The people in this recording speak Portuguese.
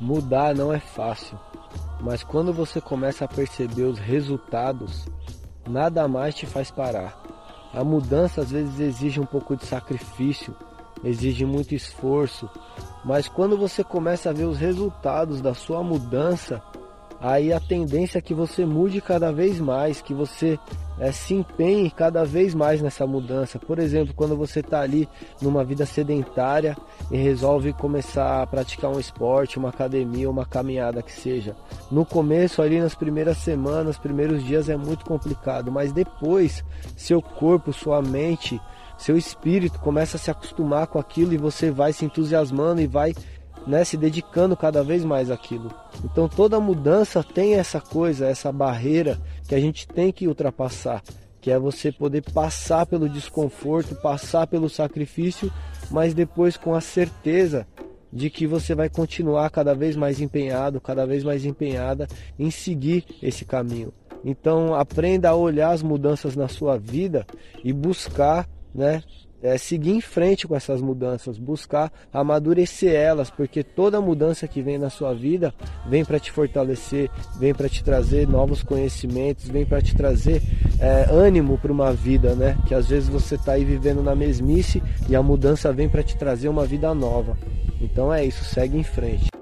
Mudar não é fácil, mas quando você começa a perceber os resultados, nada mais te faz parar. A mudança às vezes exige um pouco de sacrifício, exige muito esforço, mas quando você começa a ver os resultados da sua mudança, aí a tendência é que você mude cada vez mais, que você é, se empenhe cada vez mais nessa mudança. Por exemplo, quando você está ali numa vida sedentária e resolve começar a praticar um esporte, uma academia, uma caminhada que seja. No começo, ali nas primeiras semanas, primeiros dias é muito complicado, mas depois seu corpo, sua mente, seu espírito começa a se acostumar com aquilo e você vai se entusiasmando e vai né, se dedicando cada vez mais àquilo. Então toda mudança tem essa coisa, essa barreira que a gente tem que ultrapassar, que é você poder passar pelo desconforto, passar pelo sacrifício, mas depois com a certeza de que você vai continuar cada vez mais empenhado, cada vez mais empenhada em seguir esse caminho. Então aprenda a olhar as mudanças na sua vida e buscar, né, é, seguir em frente com essas mudanças, buscar amadurecer elas, porque toda mudança que vem na sua vida vem para te fortalecer, vem para te trazer novos conhecimentos, vem para te trazer é, ânimo para uma vida, né? Que às vezes você está aí vivendo na mesmice e a mudança vem para te trazer uma vida nova. Então é isso, segue em frente.